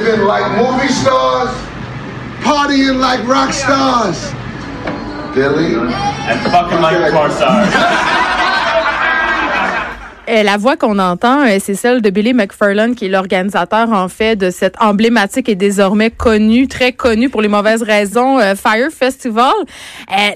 Living like movie stars, partying like rock stars. Billy. And fucking like a porn stars. Euh, la voix qu'on entend, euh, c'est celle de Billy McFarland, qui est l'organisateur, en fait, de cette emblématique et désormais connue, très connue pour les mauvaises raisons, euh, Fire Festival.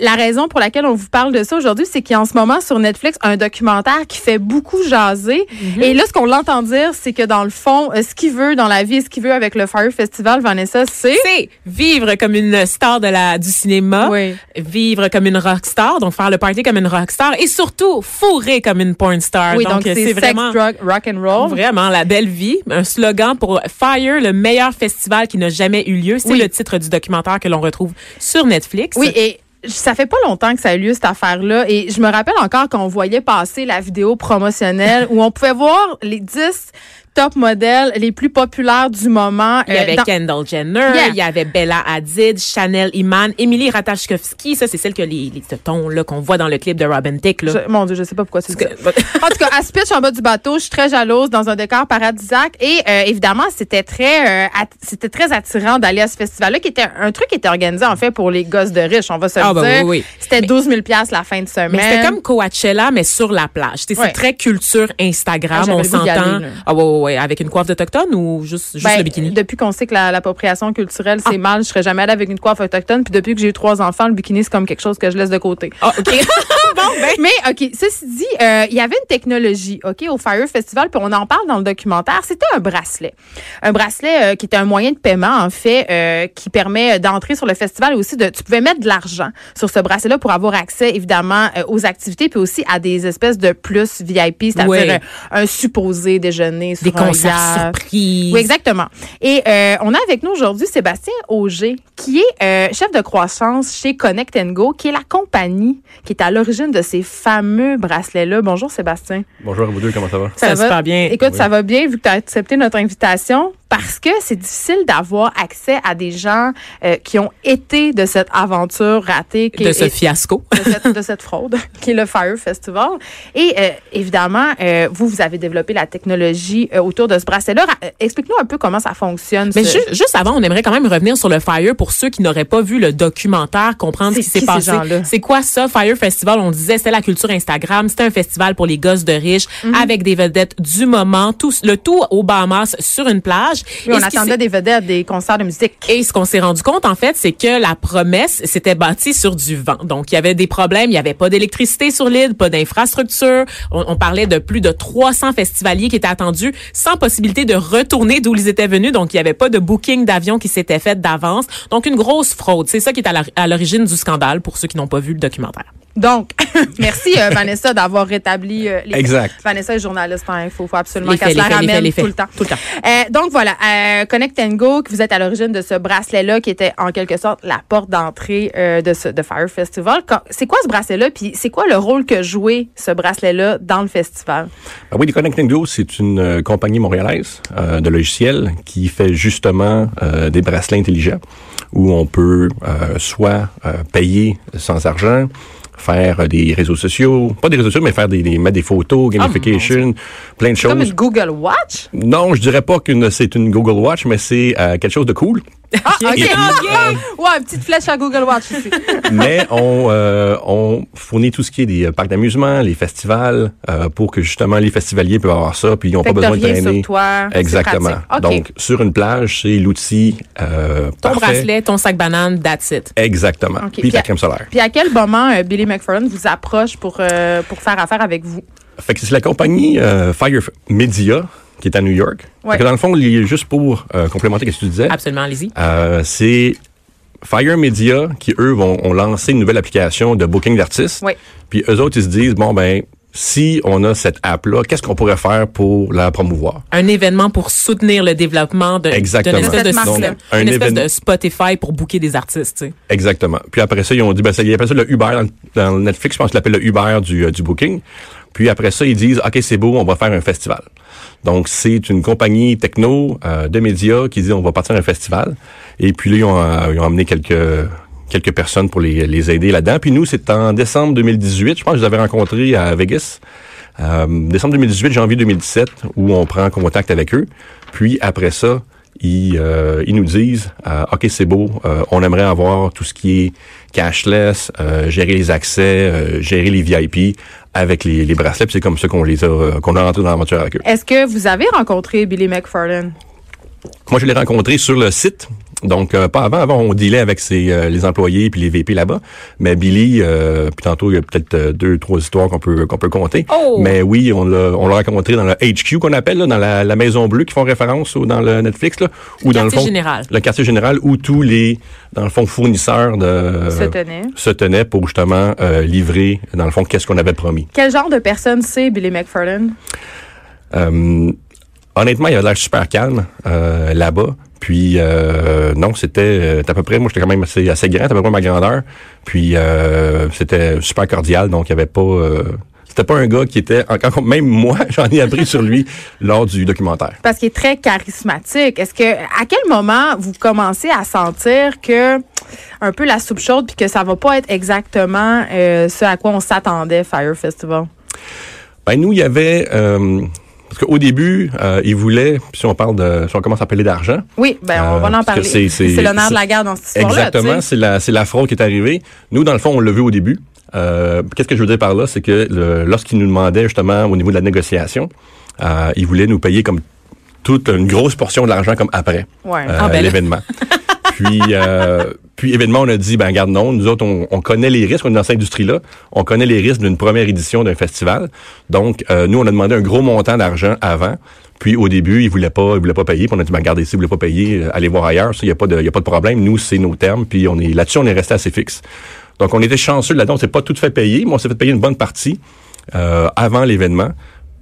la raison pour laquelle on vous parle de ça aujourd'hui, c'est qu'il y a en ce moment sur Netflix un documentaire qui fait beaucoup jaser. Mm-hmm. Et là, ce qu'on l'entend dire, c'est que dans le fond, ce qu'il veut dans la vie, ce qu'il veut avec le Fire Festival, Vanessa, c'est... C'est vivre comme une star de la, du cinéma, Oui. vivre comme une rockstar, donc faire le party comme une rockstar et surtout fourrer comme une porn star. Oui, donc, c'est sex, vraiment drug, rock and roll. Vraiment la belle vie, un slogan pour Fire, le meilleur festival qui n'a jamais eu lieu. C'est Oui. le titre du documentaire que l'on retrouve sur Netflix. Oui, et ça fait pas longtemps que ça a eu lieu cette affaire-là et je me rappelle encore qu'on voyait passer la vidéo promotionnelle où on pouvait voir les 10 top modèles les plus populaires du moment. Il y euh, avait dans- Kendall Jenner, Yeah. il y avait Bella Hadid, Chanel Iman, Emily Ratajkowski. Ça, c'est celle que les, les ce ton là qu'on voit dans le clip de Robin Thicke. Là. Je- mon Dieu, je sais pas pourquoi c'est que- En tout cas, se pitch en bas du bateau. Je suis très jalouse dans un décor paradisiaque. Et euh, évidemment, c'était très, euh, c'était très attirant d'aller à ce festival-là, qui était un truc qui était organisé en fait pour les gosses de riches. On va se Ah, le bah dire. oui, oui. C'était 12 000 pièces la fin de semaine. Mais c'était comme Coachella, mais sur la plage. C'est très culture Ah, Instagram, j'avais on s'entend. Ah ouais, ouais, ouais, avec une coiffe autochtone ou juste, juste Ben, le bikini? Ah. Depuis qu'on sait que la- l'appropriation culturelle, c'est mal, je serais jamais allée avec une coiffe autochtone. Puis depuis que j'ai eu trois enfants, le bikini, c'est comme quelque chose que je laisse de côté. Ah, OK. bon, ben. Mais, OK, ceci dit, euh, il y avait une technologie, OK, au Fire Festival, puis on en parle dans le documentaire. C'était un bracelet. Un bracelet euh, qui était un moyen de paiement, en fait, euh, qui permet d'entrer sur le festival et aussi de. Tu pouvais mettre de l'argent sur ce bracelet-là pour avoir accès, évidemment, aux activités, puis aussi à des espèces de plus VIP, c'est-à-dire un, un supposé déjeuner sur Des un concerts surprises. Oui, exactement. Et on a avec nous aujourd'hui Sébastien Auger, qui est chef de croissance chez Connect Go, qui est la compagnie qui est à l'origine de ces fameux bracelets-là. Bonjour Sébastien. Bonjour à vous deux, comment ça va? Ça va super bien. Écoute, ça va bien vu que tu as accepté notre invitation parce que c'est difficile d'avoir accès à des gens euh, qui ont été de cette aventure ratée. qui de est- ce fiasco. de cette, de cette fraude, qui est le Fire Festival. Et euh, évidemment, euh, vous, vous avez développé la technologie euh, autour de ce bracelet-là. Ra- euh, Explique-nous un peu comment ça fonctionne. Mais ce- juste avant, on aimerait quand même revenir sur le Fire pour ceux qui n'auraient pas vu le documentaire, comprendre ce C'est qui s'est passé. C'est quoi ça, Fire Festival? On disait, c'était la culture Instagram. C'était un festival pour les gosses de riches Mhm. avec des vedettes du moment, tout, le tout aux Bahamas sur une plage. Oui, on attendait des vedettes, des concerts de musique. Et ce qu'on s'est rendu compte, en fait, c'est que la promesse s'était bâtie sur du vent. Donc, il y avait des problèmes. Il n'y avait pas d'électricité sur l'île, pas d'infrastructure. On, on parlait de plus de 300 festivaliers qui étaient attendus sans possibilité de retourner d'où ils étaient venus. Donc, il n'y avait pas de booking d'avion qui s'était fait d'avance. Donc, une grosse fraude. C'est ça qui est à l'origine du scandale pour ceux qui n'ont pas vu le documentaire. Donc, merci euh, Vanessa d'avoir rétabli euh, les Exact. Vanessa est journaliste en info, faut absolument qu'elle se la faits, les ramène faits, les faits. tout le temps. Tout le temps. Euh, donc voilà, euh, Connect Go, que vous êtes à l'origine de ce bracelet-là, qui était en quelque sorte la porte d'entrée euh, de ce de Fire Festival. C'est quoi ce bracelet-là, puis c'est quoi le rôle que jouait ce bracelet-là dans le festival? Ah oui, Connecting Go, c'est une euh, compagnie montréalaise euh, de logiciels qui fait justement euh, des bracelets intelligents où on peut euh, soit euh, payer sans argent, faire des réseaux sociaux, pas des réseaux sociaux, mais faire des, des mettre des photos, gamification, plein de C'est comme choses. une Google Watch? Non, je dirais pas que c'est une Google Watch, mais c'est euh, quelque chose de cool. Ah, OK. Et- ouais, une petite flèche à Google Watch ici. mais on, euh, on fournit tout ce qui est des euh, parcs d'amusement, les festivals, euh, pour que justement les festivaliers peuvent avoir ça, puis ils n'ont pas besoin de traîner. sur toi, Exactement. Donc sur une plage, c'est l'outil euh, Ton parfait. bracelet, ton sac banane, that's it. Exactement. OK. Puis la crème solaire. Puis à quel moment euh, Billy McFarland vous approche pour, euh, pour faire affaire avec vous? Fait que c'est la compagnie euh, Fire Media qui est à New York. Ouais. Que dans le fond, juste pour euh, complémenter ce que tu disais, Absolument, allez-y. euh, c'est Fire Media qui, eux, vont ont lancé une nouvelle application de booking d'artistes. Puis eux autres, ils se disent, bon, ben, si on a cette app-là, qu'est-ce qu'on pourrait faire pour la promouvoir? Un événement pour soutenir le développement d'une espèce, de, Un une espèce événement- de Spotify pour booker des artistes. tu sais. Exactement. Puis après ça, ils ont dit, ben, ça, ils appellent ça le Uber dans, dans Netflix, je pense qu'ils l'appellent le Uber du, euh, du booking. Puis après ça, ils disent, OK, c'est beau, on va faire un festival. Donc, c'est une compagnie techno euh, de médias qui dit, on va partir un festival. Et puis là, ils ont, euh, ils ont amené quelques quelques personnes pour les, les aider là-dedans. Puis nous, c'est en décembre 2018. Je pense que je les avais rencontrés à Vegas. Euh, décembre 2018, janvier 2017, où on prend contact avec eux. Puis après ça, ils, euh, ils nous disent euh, OK, c'est beau, on aimerait avoir tout ce qui est cashless, gérer les accès, gérer les VIP avec les, les bracelets. Puis c'est comme ça qu'on les a euh, qu'on a rentré dans l'aventure avec eux. Est-ce que vous avez rencontré Billy McFarlane? Moi, je l'ai rencontré sur le site. Donc, euh, pas avant. Avant, on dealait avec ses, euh, les employés puis les VP là-bas. Mais Billy, euh, puis tantôt, il y a peut-être euh, deux, trois histoires qu'on peut qu'on peut compter. Oh! Mais oui, on l'a on l'a rencontré dans le HQ qu'on appelle, là, dans la, la Maison Bleue qui font référence au, dans le Netflix, là, ou dans le Quartier fond, général. le quartier général, où tous les, dans le fond, fournisseurs de Se tenaient. se tenaient pour justement euh, livrer, dans le fond, qu'est-ce qu'on avait promis. Quel genre de personne c'est Billy McFarlane? Euh, honnêtement, il avait l'air super calme euh, là-bas. Puis euh, non, c'était euh, à peu près, moi j'étais quand même assez, assez grand, à peu près ma grandeur. Puis euh, c'était super cordial, donc il y avait pas. euh, c'était pas un gars qui était encore même moi j'en ai appris sur lui lors du documentaire. Parce qu'il est très charismatique. Est-ce que à quel moment vous commencez à sentir que un peu la soupe chaude puis que ça va pas être exactement euh, ce à quoi on s'attendait Fire Festival? Ben nous il y avait euh, parce qu'au début euh, il voulait si on parle de si on commence à parler d'argent Oui, ben on Euh, va en parler. c'est- nerf de la guerre dans cette histoire-là. Exactement, c'est la c'est la fraude qui est arrivée. Nous dans le fond on l'a vu au début. Euh, Qu'est-ce que je veux dire par là, c'est que lorsqu'ils nous demandaient justement au niveau de la négociation, euh, ils voulaient nous payer comme toute une grosse portion de l'argent comme après Ouais. Ah, ben l'événement. puis puis événement on a dit ben garde non, nous autres on, on connaît les risques, on est dans cette industrie-là, on connaît les risques d'une première édition d'un festival. Donc euh, nous on a demandé un gros montant d'argent avant. Puis au début, ils voulaient pas, ils voulaient pas payer. Puis on a dit, ben, regardez, si vous voulez pas payer, euh, allez voir ailleurs. Il y a pas de, y a pas de problème. Nous, c'est nos termes. Puis on est là-dessus, on est resté assez fixe. Donc on était chanceux là-dedans. On s'est pas tout fait payer, mais on s'est fait payer une bonne partie euh, avant l'événement.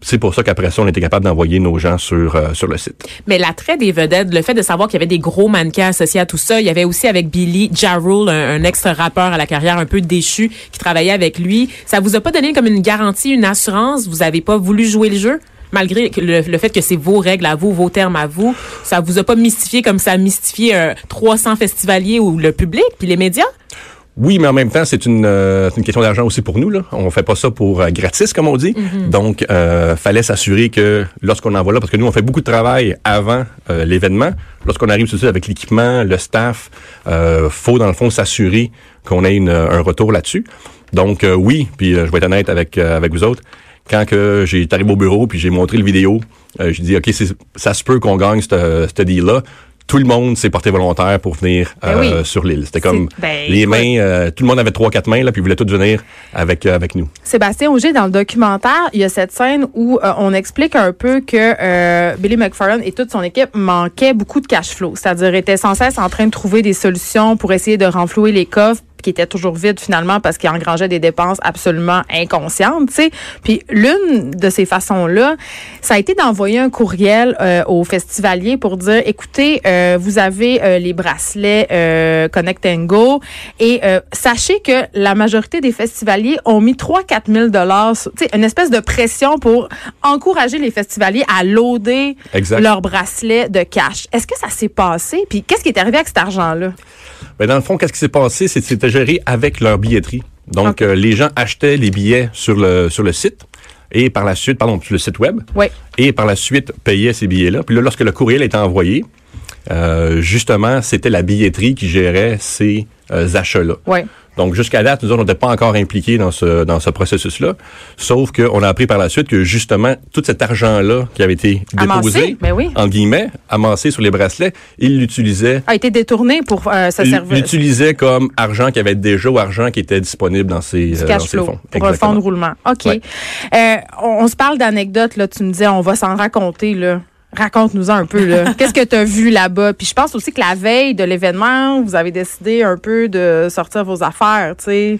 C'est pour ça qu'après ça, on était capable d'envoyer nos gens sur euh, sur le site. Mais l'attrait des vedettes, le fait de savoir qu'il y avait des gros mannequins associés à tout ça, il y avait aussi avec Billy Jarrell, un, un ex-rappeur à la carrière un peu déchu qui travaillait avec lui. Ça vous a pas donné comme une garantie, une assurance? Vous avez pas voulu jouer le jeu? Malgré le fait que c'est vos règles à vous, vos termes à vous, ça vous a pas mystifié comme ça a mystifié euh, 300 festivaliers ou le public puis les médias? Oui, mais en même temps, c'est une, euh, une question d'argent aussi pour nous. Là. On fait pas ça pour euh, gratis, comme on dit. Donc, euh, fallait s'assurer que lorsqu'on envoie là, parce que nous, on fait beaucoup de travail avant euh, l'événement. Lorsqu'on arrive sur le site avec l'équipement, le staff, euh, faut dans le fond s'assurer qu'on ait une- un retour là-dessus. Donc, euh, oui, puis je vais être honnête avec euh, avec vous autres. Quand que j'ai arrivé au bureau puis j'ai montré le vidéo, euh, j'ai dit ok, ça se peut qu'on gagne ce ce deal-là. Tout le monde s'est porté volontaire pour venir Ben euh, oui. sur l'île. C'était comme ben, les mains, euh, tout le monde avait trois, quatre mains, là, puis ils voulaient tous venir avec, euh, avec nous. Sébastien Auger, dans le documentaire, il y a cette scène où euh, on explique un peu que euh, Billy McFarlane et toute son équipe manquaient beaucoup de cash flow, c'est-à-dire étaient sans cesse en train de trouver des solutions pour essayer de renflouer les coffres qui étaient toujours vides finalement parce qu'ils engrangeaient des dépenses absolument inconscientes, tu sais. Puis l'une de ces façons-là, ça a été d'envoyer un courriel euh, aux festivaliers pour dire, écoutez, euh, vous avez euh, les bracelets Connect and Go et sachez que la majorité des festivaliers ont mis 3-4 000 dollars, tu sais, une espèce de pression pour encourager les festivaliers à loader Exact. leurs bracelets de cash. Est-ce que ça s'est passé? Puis qu'est-ce qui est arrivé avec cet argent-là? Ben, dans le fond, qu'est-ce qui s'est passé? C'est que c'était géré avec leur billetterie. Donc, euh, les gens achetaient les billets sur le, sur le site et par la suite, pardon, sur le site web. Oui. Et par la suite, payaient ces billets-là. Puis là, lorsque le courriel était envoyé, euh, justement, c'était la billetterie qui gérait ces euh, achats-là. Oui. Donc, jusqu'à date, nous autres, on n'était pas encore impliqués dans ce, dans ce processus-là. Sauf qu'on a appris par la suite que, justement, tout cet argent-là qui avait été déposé, oui. en guillemets, amassé sur les bracelets, ils l'utilisaient A été détourné pour euh, se servir l'utilisait comme argent qui avait déjà ou argent qui était disponible dans ses, du euh, dans fonds. pour fonds de roulement. OK. Ouais. Euh, on, on se parle d'anecdotes, là. Tu me disais, on va s'en raconter, là. Raconte-nous un peu, là. Qu'est-ce que tu as vu là-bas? Puis je pense aussi que la veille de l'événement, vous avez décidé un peu de sortir vos affaires, tu sais.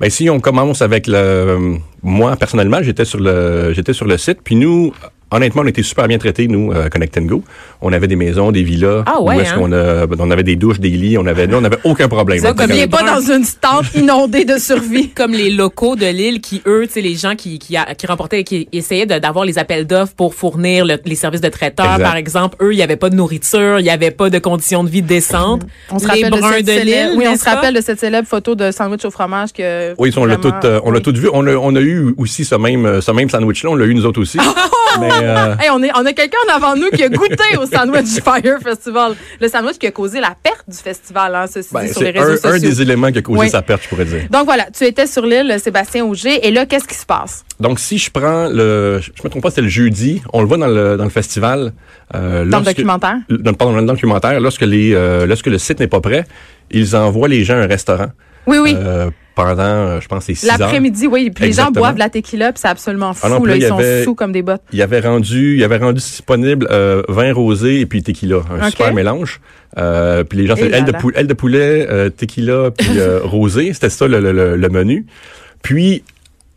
Ben, si on commence avec le, moi personnellement, j'étais sur le, j'étais sur le site, puis nous, honnêtement, on était super bien traités, nous, euh, Connect Go. On avait des maisons, des villas. Ah ouais, où est-ce hein? qu'on a, on avait des douches, des lits, on avait, nous, on n'avait aucun problème. Ça, On comme il pas dans une tente inondée de survie. Comme les locaux de l'île qui, eux, tu sais, les gens qui, qui, a- qui remportaient, qui essayaient de- d'avoir les appels d'offres pour fournir le- les services de traiteurs, Exact. par exemple, eux, il n'y avait pas de nourriture, il n'y avait pas de conditions de vie décentes. On se rappelle de bruns cette de célèbre- l'île, Oui, on se rappelle de cette célèbre photo de sandwich au fromage que. Oui, on l'a tout, vraiment- euh, on l'a oui. tout vu. On a, on a eu aussi ce même, euh, ce même sandwich-là. On l'a eu nous autres aussi. Mais, euh, Hey, on, est, on a quelqu'un en avant nous qui a goûté au Sandwich Fire Festival. Le sandwich qui a causé la perte du festival, hein, ceci ben, dit, sur les c'est réseaux un, un des éléments qui a causé Oui. sa perte, je pourrais dire. Donc voilà, tu étais sur l'île Sébastien Auger, et là, qu'est-ce qui se passe? Donc, si je prends le, je me trompe pas, c'était le jeudi, on le voit dans le, dans le festival. Euh, Dans le documentaire? Dans, pardon, dans le documentaire, lorsque les, euh, lorsque le site n'est pas prêt, ils envoient les gens à un restaurant. Oui, oui. euh, pendant, euh, je pense, c'est six heures. L'après-midi, oui. Puis les gens Exactement. boivent de la tequila, puis c'est absolument fou. Ah non, là, là, il ils sont avait- sous comme des bottes. Il avait rendu, il avait rendu disponible euh, vin rosé et puis tequila, un super mélange. Euh, puis les gens, aile de, pou- de poulet, euh, tequila puis rosé, c'était ça le, le- le- menu. Puis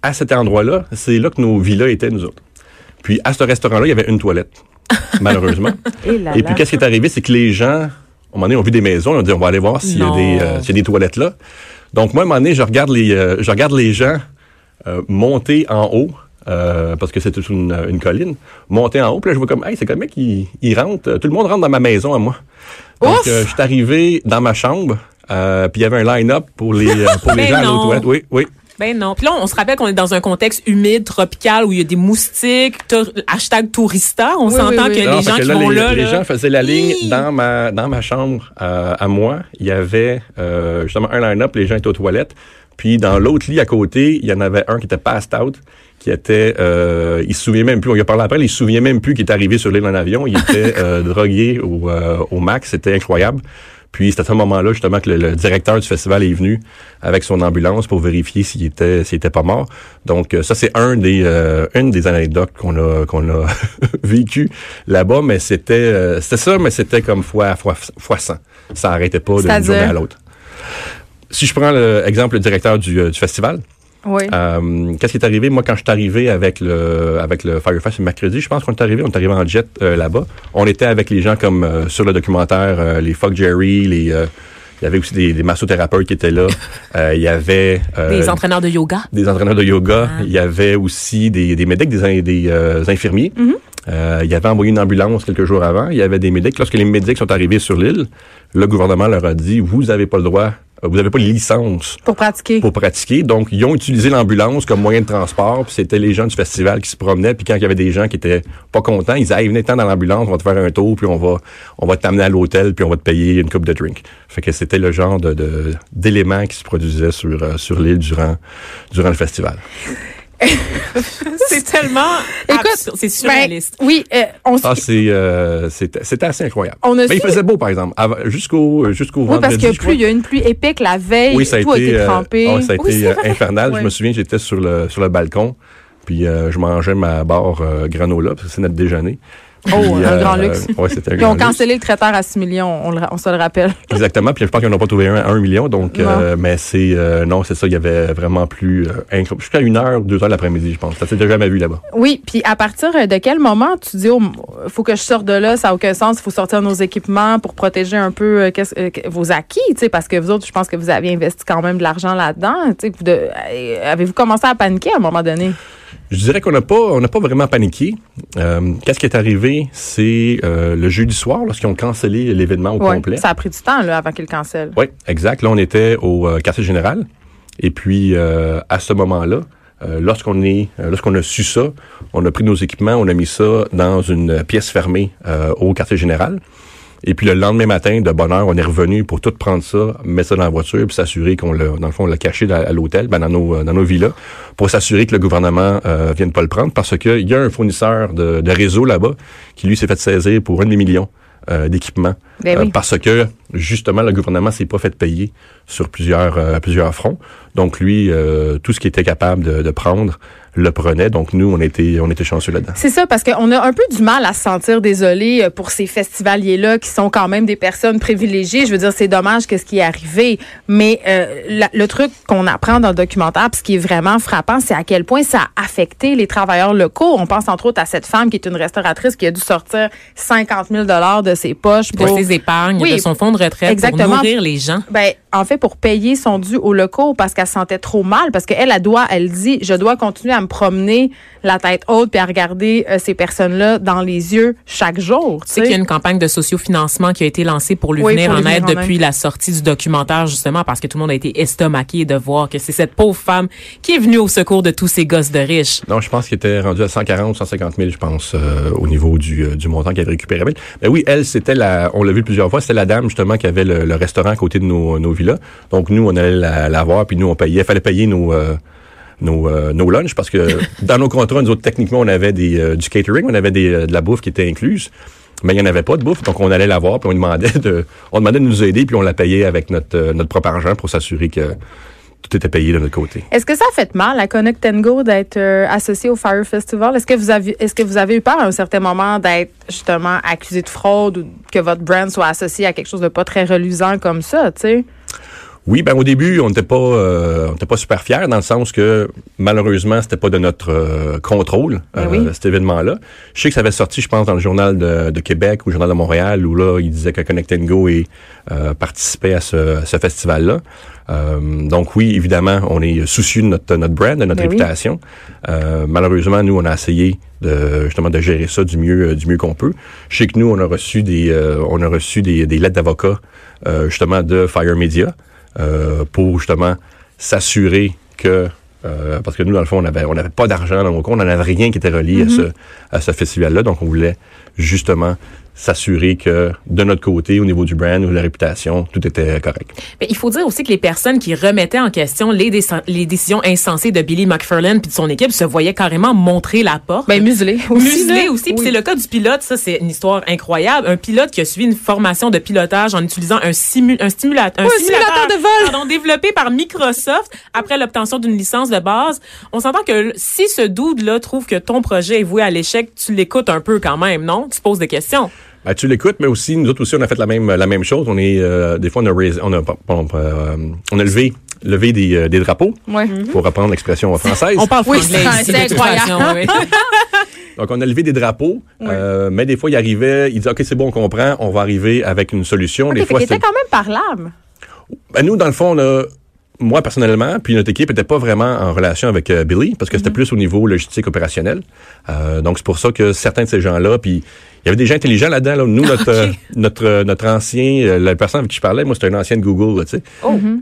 à cet endroit-là, c'est là que nos villas étaient nous autres. Puis à ce restaurant-là, il y avait une toilette, malheureusement. Et, là Et puis, qu'est-ce qui est arrivé, c'est que les gens, à un moment donné, ont vu des maisons, ils ont dit, on va aller voir s'il y a des, y a des toilettes là. Donc, moi, à un moment donné, je regarde les, euh, je regarde les gens euh, monter en haut, euh, parce que c'était une, une colline, monter en haut, puis là, je vois comme, hey, c'est comme mec, ils rentrent, euh, tout le monde rentre dans ma maison à moi. Donc, euh, je suis arrivé dans ma chambre, euh, puis il y avait un line-up pour les, pour les gens à. Oui, oui. Ben non. Puis là, on se rappelle qu'on est dans un contexte humide, tropical, où il y a des moustiques, hashtag tourista. On Oui, s'entend oui, oui. que Non, les gens que qui vont les, là, les là, gens faisaient la ligne dans ma dans ma chambre euh, à moi. Il y avait euh, justement un line-up, les gens étaient aux toilettes. Puis dans l'autre lit à côté, il y en avait un qui était passed out, qui était, euh, il se souvient même plus. On lui a parlé après, il se souvient même plus qu'il est arrivé sur l'île en avion. Il était euh, drogué au, euh, au max, c'était incroyable. Puis c'est à ce moment-là justement que le, le directeur du festival est venu avec son ambulance pour vérifier s'il était s'il était pas mort. Donc euh, ça c'est un des euh, une des anecdotes qu'on a qu'on a vécu là-bas, mais c'était euh, c'était ça, mais c'était comme fois fois fois 100. Ça arrêtait pas d'une journée à l'autre. Si je prends l'exemple le directeur du, euh, du festival, Oui. euh, Qu'est-ce qui est arrivé? Moi, quand je suis arrivé avec le, avec le Firefest le mercredi, je pense qu'on est arrivé, on est arrivé en jet euh, là-bas. On était avec les gens comme euh, sur le documentaire, euh, les Fuck Jerry, les, euh, il y avait aussi des, des massothérapeutes qui étaient là. Euh, il y avait euh, des entraîneurs de yoga? des entraîneurs de yoga. Ah. Il y avait aussi des, des médics, des, des euh, infirmiers. Mm-hmm. Euh, il y avait envoyé une ambulance quelques jours avant. Il y avait des médics. Lorsque les médics sont arrivés sur l'île, le gouvernement leur a dit, vous n'avez pas le droit, vous n'avez pas de licence Pour pratiquer. pour pratiquer. Donc, ils ont utilisé l'ambulance comme moyen de transport. Puis c'était les gens du festival qui se promenaient. Puis quand il y avait des gens qui étaient pas contents, ils disaient hey, venez dans l'ambulance, on va te faire un tour, puis on va on va t'amener à l'hôtel, puis on va te payer une coupe de drink. Fait que c'était le genre de de- d'éléments qui se produisaient sur euh, sur l'île durant durant le festival. C'est tellement Écoute. C'est Ben, surréaliste. oui, euh, on s- Ah, c'est euh, c'était c'était assez incroyable. On a Mais il faisait beau par exemple jusqu'au jusqu'au oui, vendredi. parce qu'il y a je plus, il y a eu une pluie épique la veille. Oui, ça a tout été, été euh, trempé. ah, ça a été Oui, euh, infernal. Ouais. Je me souviens, j'étais sur le sur le balcon, puis euh, je mangeais ma barre euh, granola, parce que c'est notre déjeuner. Oh, un euh, grand luxe. Ouais, c'était un Ils ont luxe. cancellé le traiteur à 6 millions, on, le ra- on se le rappelle. Exactement. Puis je pense qu'ils n'en ont pas trouvé un à un million. Donc, euh, mais c'est euh, non, c'est ça. Il y avait vraiment plus euh. Jusqu'à une heure, deux heures l'après-midi, je pense. Ça s'était jamais vu là-bas. Oui, puis à partir de quel moment tu dis, oh, faut que je sorte de là, ça n'a aucun sens, il faut sortir nos équipements pour protéger un peu euh, euh, vos acquis, tu sais, parce que vous autres, je pense que vous avez investi quand même de l'argent là-dedans. euh, Avez-vous commencé à paniquer à un moment donné? Je dirais qu'on n'a pas, on n'a pas vraiment paniqué. Euh, Qu'est-ce qui est arrivé, c'est euh, le jeudi soir lorsqu'ils ont cancellé l'événement au Ouais, complet. Ça a pris du temps là, avant qu'ils cancellent. Oui, exact. Là, on était au euh, quartier général. Et puis, euh, à ce moment-là, euh, lorsqu'on est, euh, lorsqu'on a su ça, on a pris nos équipements, on a mis ça dans une pièce fermée euh, au quartier général. Et puis le lendemain matin, de bonne heure, on est revenu pour tout prendre ça, mettre ça dans la voiture, puis s'assurer qu'on l'a, dans le fond, on l'a caché à l'hôtel, ben, dans nos, euh, dans nos villas, pour s'assurer que le gouvernement euh, vienne pas le prendre, parce qu'il y a un fournisseur de, de réseau là-bas qui lui s'est fait saisir pour un demi-million euh, d'équipements, Ben euh, oui. parce que justement le gouvernement s'est pas fait payer sur plusieurs euh, plusieurs fronts. Donc lui, euh, tout ce qu'il était capable de, de prendre le prenaient. Donc nous, on était, on était chanceux là-dedans. C'est ça, parce qu'on a un peu du mal à se sentir désolé euh, pour ces festivaliers-là qui sont quand même des personnes privilégiées. Je veux dire, c'est dommage que ce qui est arrivé. Mais euh, la- le truc qu'on apprend dans le documentaire, puis ce qui est vraiment frappant, c'est à quel point ça a affecté les travailleurs locaux. On pense entre autres à cette femme qui est une restauratrice qui a dû sortir 50 000 de ses poches De pour... ses épargnes, Oui. de son fonds de retraite Exactement. pour nourrir les gens. Ben, en fait, pour payer son dû aux locaux parce qu'elle se sentait trop mal, parce qu'elle, elle doit, elle dit, je dois continuer à me promener la tête haute puis à regarder euh, ces personnes-là dans les yeux chaque jour. Tu sais qu'il y a une campagne de sociofinancement qui a été lancée pour lui Oui, venir pour en aide en depuis la sortie du documentaire, justement, parce que tout le monde a été estomaqué de voir que c'est cette pauvre femme qui est venue au secours de tous ces gosses de riches. Non, je pense qu'il était rendu à 140, 150 000, je pense, euh, au niveau du, euh, du montant qu'elle avait récupéré. Mais oui, elle, c'était la, on l'a vu plusieurs fois, c'était la dame justement qui avait le, le restaurant à côté de nos, nos Donc nous, on allait la, la voir, puis nous on payait, fallait payer nos euh, nos, euh, nos lunchs parce que dans nos contrats, nous autres, techniquement, on avait des, euh, du catering, on avait des, euh, de la bouffe qui était incluse. Mais il n'y en avait pas de bouffe, donc on allait la voir, puis on demandait de, on demandait de nous aider, puis on la payait avec notre, notre propre argent pour s'assurer que tout était payé de notre côté. Est-ce que ça a fait mal à Connect Go d'être euh, associé au Fire Festival? Est-ce que vous avez est-ce que vous avez eu peur à un certain moment d'être justement accusé de fraude ou que votre brand soit associé à quelque chose de pas très reluisant comme ça, tu sais? Oui, ben au début, on n'était pas, euh, on n'était pas super fiers dans le sens que malheureusement, c'était pas de notre euh, contrôle Ben euh, oui. cet événement-là. Je sais que ça avait sorti, je pense, dans le journal de, de Québec ou le journal de Montréal où là, il disait que Connect Go et, euh, participait à ce, ce festival-là. Euh, donc oui, évidemment, on est soucieux de notre, notre brand, de notre Ben oui. réputation. Euh, malheureusement, nous, on a essayé de justement de gérer ça du mieux, euh, du mieux qu'on peut. Je sais que nous, on a reçu des, euh, on a reçu des, des lettres d'avocats euh, justement de Fire Media pour justement s'assurer que euh, parce que nous, dans le fond, on avait, on n'avait pas d'argent dans nos comptes, on n'avait rien qui était relié à ce, à ce festival-là. Donc, on voulait justement s'assurer que de notre côté, au niveau du brand ou de la réputation, tout était correct. Mais il faut dire aussi que les personnes qui remettaient en question les, déc- les décisions insensées de Billy McFarland puis de son équipe se voyaient carrément montrer la porte. Ben muselé aussi. Muselé aussi. Puis Oui. c'est le cas du pilote. Ça, c'est une histoire incroyable. Un pilote qui a suivi une formation de pilotage en utilisant un, simu un, stimulateur, un Oui, un simulateur de vol. pardon, développé par Microsoft après l'obtention d'une licence de base. On s'entend que si ce dude-là trouve que ton projet est voué à l'échec, tu l'écoutes un peu quand même, non? Tu poses des questions. Ben, tu l'écoutes, mais aussi, nous autres aussi, on a fait la même, la même chose. On est, euh, des fois, on a, raisé- on a, on, euh, on a levé, levé des, euh, des drapeaux, Ouais. pour reprendre l'expression française. On parle Oui, franglais c'est- incroyable. façon, oui. Donc, on a levé des drapeaux, euh, mais des fois, il arrivait, il disait, OK, c'est bon, on comprend, on va arriver avec une solution. Ok, des fait fois, qu'il était c'était- quand même parlable. Ben, nous, dans le fond, on a, moi, personnellement, puis notre équipe était pas vraiment en relation avec euh, Billy, parce que c'était plus au niveau logistique opérationnel. Euh, donc, c'est pour ça que certains de ces gens-là, puis il y avait des gens intelligents là-dedans. Là. Nous, notre, euh, notre, notre ancien, la personne avec qui je parlais, moi, c'était un ancien de Google, tu sais.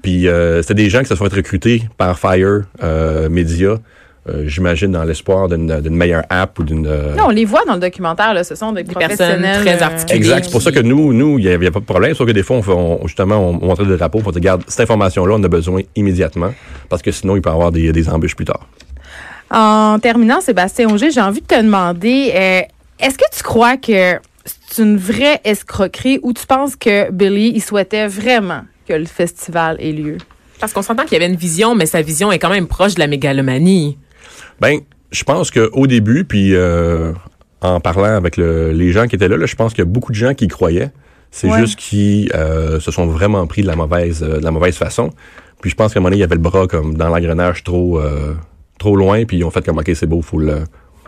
Puis euh, c'était des gens qui se sont fait recruter par Fire euh, Media, euh, j'imagine, dans l'espoir d'une meilleure app ou d'une... euh, Non, on les voit dans le documentaire, là. Ce sont des, personnes professionnels. très euh, articulées. Exact. C'est pour ça que nous, nous, il n'y avait pas de problème. Sauf que des fois, on, fait- on- justement, on, on montrait des drapeaux pour dire, regarde, cette information-là, on a besoin immédiatement. Parce que sinon, il peut y avoir des, des embûches plus tard. En terminant, Sébastien Auger, j'ai envie de te demander, euh, est-ce que tu crois que c'est une vraie escroquerie ou tu penses que Billy, il souhaitait vraiment que le festival ait lieu? Parce qu'on s'entend qu'il y avait une vision, mais sa vision est quand même proche de la mégalomanie. Ben, je pense qu'au début, puis euh, en parlant avec le- les gens qui étaient là, là, je pense qu'il y a beaucoup de gens qui y croyaient. C'est Ouais. juste qu'ils euh, se sont vraiment pris de la mauvaise, euh, de la mauvaise façon. Puis je pense qu'à un moment donné, il y avait le bras comme dans l'engrenage trop, trop loin, puis ils ont fait comme, OK, c'est beau, faut le...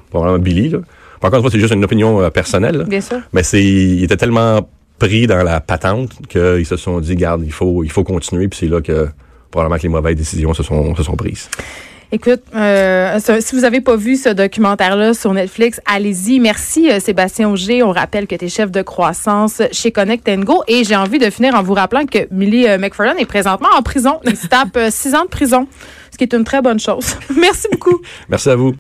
Probablement Billy, là. Une fois, c'est juste une opinion personnelle. là. Bien sûr. Mais c'est, il était tellement pris dans la patente qu'ils se sont dit, garde, il faut, il faut continuer. Puis c'est là que probablement que les mauvaises décisions se sont, se sont prises. Écoute, euh, si vous avez pas vu ce documentaire-là sur Netflix, allez-y. Merci euh, Sébastien Auger. On rappelle que tu es chef de croissance chez Connect Go. Et j'ai envie de finir en vous rappelant que Millie euh, McFarland est présentement en prison. Il tape euh, six ans de prison, ce qui est une très bonne chose. Merci beaucoup. Merci à vous.